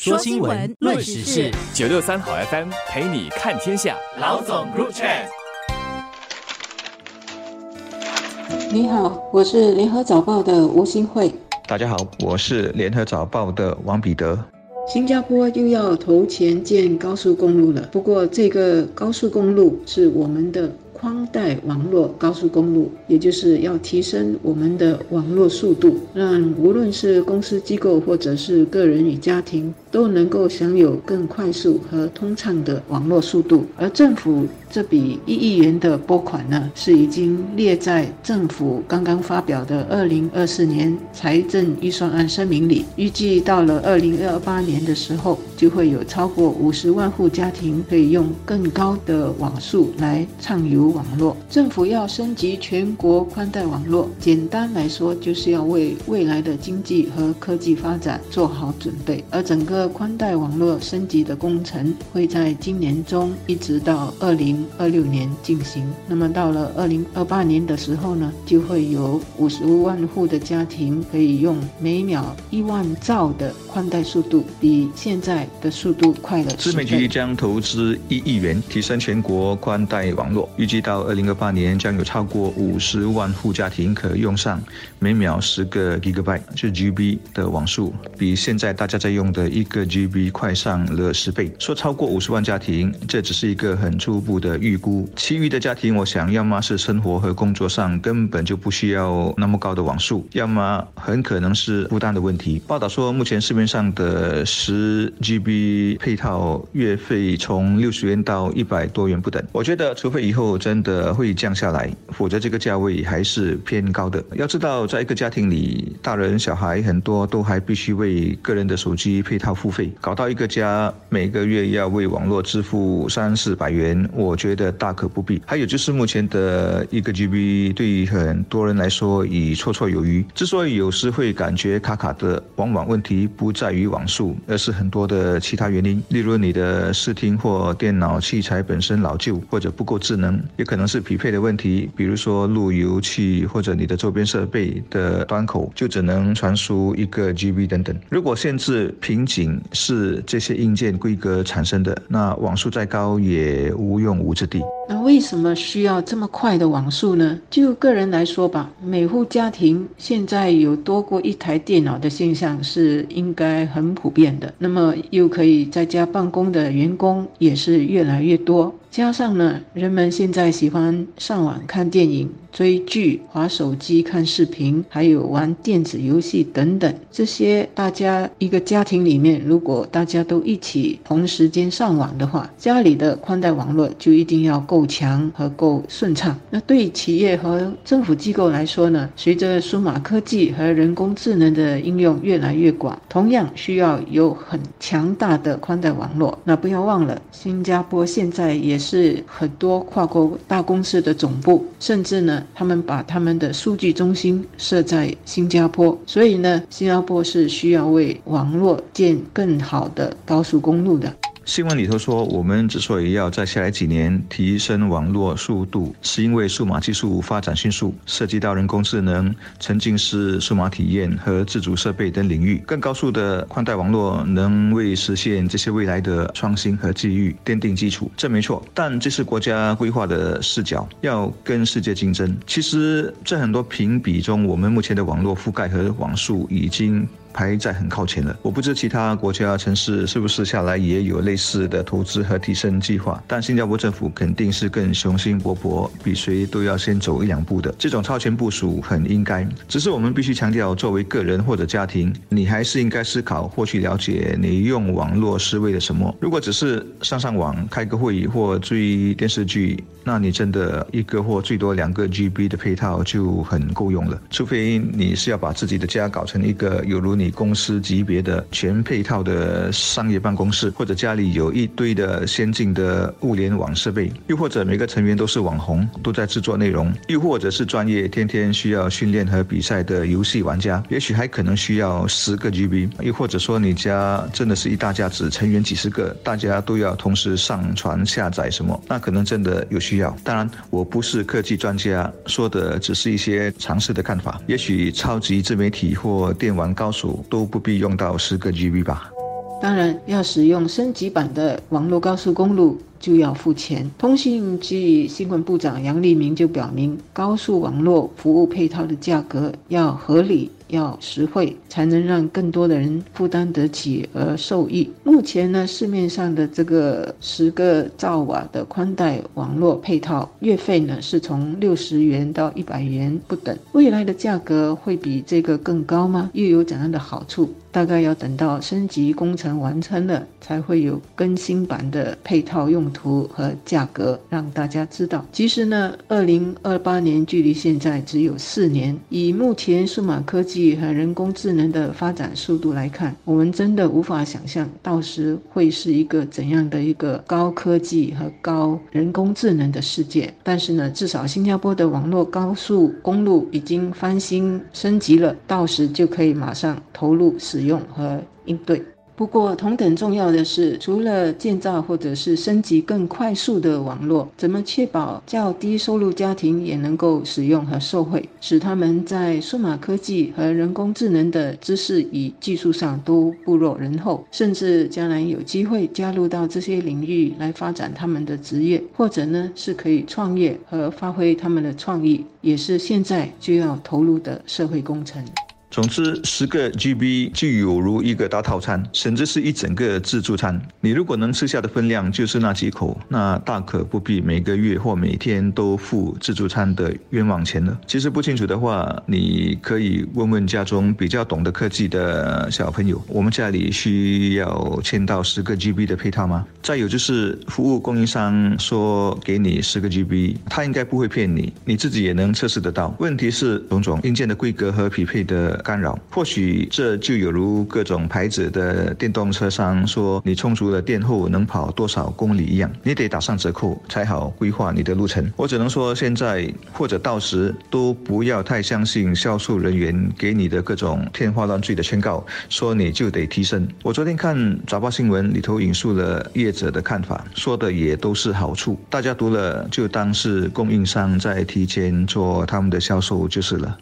说新闻，论时事，九六三好 FM 陪你看天下。老总入场。你好，我是联合早报的吴新慧。大家好，我是联合早报的王彼得。新加坡又要投钱建高速公路了，不过这个高速公路是我们的。宽带网络高速公路，也就是要提升我们的网络速度，让无论是公司机构或者是个人与家庭都能够享有更快速和通畅的网络速度。而政府这笔一亿元的拨款呢，是已经列在政府刚刚发表的二零二四年财政预算案声明里。预计到了二零二八年的时候，就会有超过五十万户家庭可以用更高的网速来畅游。网络政府要升级全国宽带网络，简单来说就是要为未来的经济和科技发展做好准备。而整个宽带网络升级的工程会在今年中一直到二零二六年进行。那么到了二零二八年的时候呢，就会有五十万户的家庭可以用每秒一万兆的宽带速度，比现在的速度快了。自美局将投资一亿元提升全国宽带网络，预计。到二零二八年，将有超过五十万户家庭可用上每秒十个 gigabyte，是 GB 的网速，比现在大家在用的一个 GB 快上了十倍。说超过五十万家庭，这只是一个很初步的预估。其余的家庭，我想要么是生活和工作上根本就不需要那么高的网速，要么很可能是负担的问题。报道说，目前市面上的十 GB 配套月费从六十元到一百多元不等。我觉得，除非以后。真的会降下来，否则这个价位还是偏高的。要知道，在一个家庭里，大人小孩很多都还必须为个人的手机配套付费，搞到一个家每个月要为网络支付三四百元，我觉得大可不必。还有就是目前的一个 GB 对于很多人来说已绰绰有余。之所以有时会感觉卡卡的，往往问题不在于网速，而是很多的其他原因，例如你的视听或电脑器材本身老旧或者不够智能。也可能是匹配的问题，比如说路由器或者你的周边设备的端口就只能传输一个 GB 等等。如果限制瓶颈是这些硬件规格产生的，那网速再高也无用武之地。那为什么需要这么快的网速呢？就个人来说吧，每户家庭现在有多过一台电脑的现象是应该很普遍的。那么又可以在家办公的员工也是越来越多。加上呢，人们现在喜欢上网看电影、追剧、划手机看视频，还有玩电子游戏等等。这些大家一个家庭里面，如果大家都一起同时间上网的话，家里的宽带网络就一定要够强和够顺畅。那对企业和政府机构来说呢，随着数码科技和人工智能的应用越来越广，同样需要有很强大的宽带网络。那不要忘了，新加坡现在也。是很多跨国大公司的总部，甚至呢，他们把他们的数据中心设在新加坡，所以呢，新加坡是需要为网络建更好的高速公路的。新闻里头说，我们之所以要在下来几年提升网络速度，是因为数码技术发展迅速，涉及到人工智能、沉浸式数码体验和自主设备等领域。更高速的宽带网络能为实现这些未来的创新和机遇奠定基础，这没错。但这是国家规划的视角，要跟世界竞争。其实，在很多评比中，我们目前的网络覆盖和网速已经。排在很靠前了。我不知其他国家城市是不是下来也有类似的投资和提升计划，但新加坡政府肯定是更雄心勃勃，比谁都要先走一两步的。这种超前部署很应该，只是我们必须强调，作为个人或者家庭，你还是应该思考或去了解你用网络是为了什么。如果只是上上网、开个会议或追电视剧，那你真的一个或最多两个 GB 的配套就很够用了。除非你是要把自己的家搞成一个有如你。公司级别的全配套的商业办公室，或者家里有一堆的先进的物联网设备，又或者每个成员都是网红，都在制作内容，又或者是专业天天需要训练和比赛的游戏玩家，也许还可能需要十个 GB，又或者说你家真的是一大家子，成员几十个，大家都要同时上传下载什么，那可能真的有需要。当然，我不是科技专家，说的只是一些尝试的看法。也许超级自媒体或电玩高手。都不必用到十个 GB 吧。当然，要使用升级版的网络高速公路就要付钱。通信及新闻部长杨立明就表明，高速网络服务配套的价格要合理。要实惠，才能让更多的人负担得起而受益。目前呢，市面上的这个十个兆瓦的宽带网络配套，月费呢是从六十元到一百元不等。未来的价格会比这个更高吗？又有怎样的好处？大概要等到升级工程完成了，才会有更新版的配套用途和价格让大家知道。其实呢，二零二八年距离现在只有四年，以目前数码科技和人工智能的发展速度来看，我们真的无法想象到时会是一个怎样的一个高科技和高人工智能的世界。但是呢，至少新加坡的网络高速公路已经翻新升级了，到时就可以马上投入。使用和应对。不过，同等重要的是，除了建造或者是升级更快速的网络，怎么确保较低收入家庭也能够使用和受惠，使他们在数码科技和人工智能的知识与技术上都不落人后，甚至将来有机会加入到这些领域来发展他们的职业，或者呢是可以创业和发挥他们的创意，也是现在就要投入的社会工程。总之，十个 GB 就有如一个大套餐，甚至是一整个自助餐。你如果能吃下的分量就是那几口，那大可不必每个月或每天都付自助餐的冤枉钱了。其实不清楚的话，你可以问问家中比较懂得科技的小朋友。我们家里需要签到十个 GB 的配套吗？再有就是服务供应商说给你十个 GB，他应该不会骗你，你自己也能测试得到。问题是种种硬件的规格和匹配的。干扰，或许这就有如各种牌子的电动车商说你充足了电后能跑多少公里一样，你得打上折扣才好规划你的路程。我只能说，现在或者到时都不要太相信销售人员给你的各种天花乱坠的劝告，说你就得提升。我昨天看早报新闻里头引述了业者的看法，说的也都是好处，大家读了就当是供应商在提前做他们的销售就是了。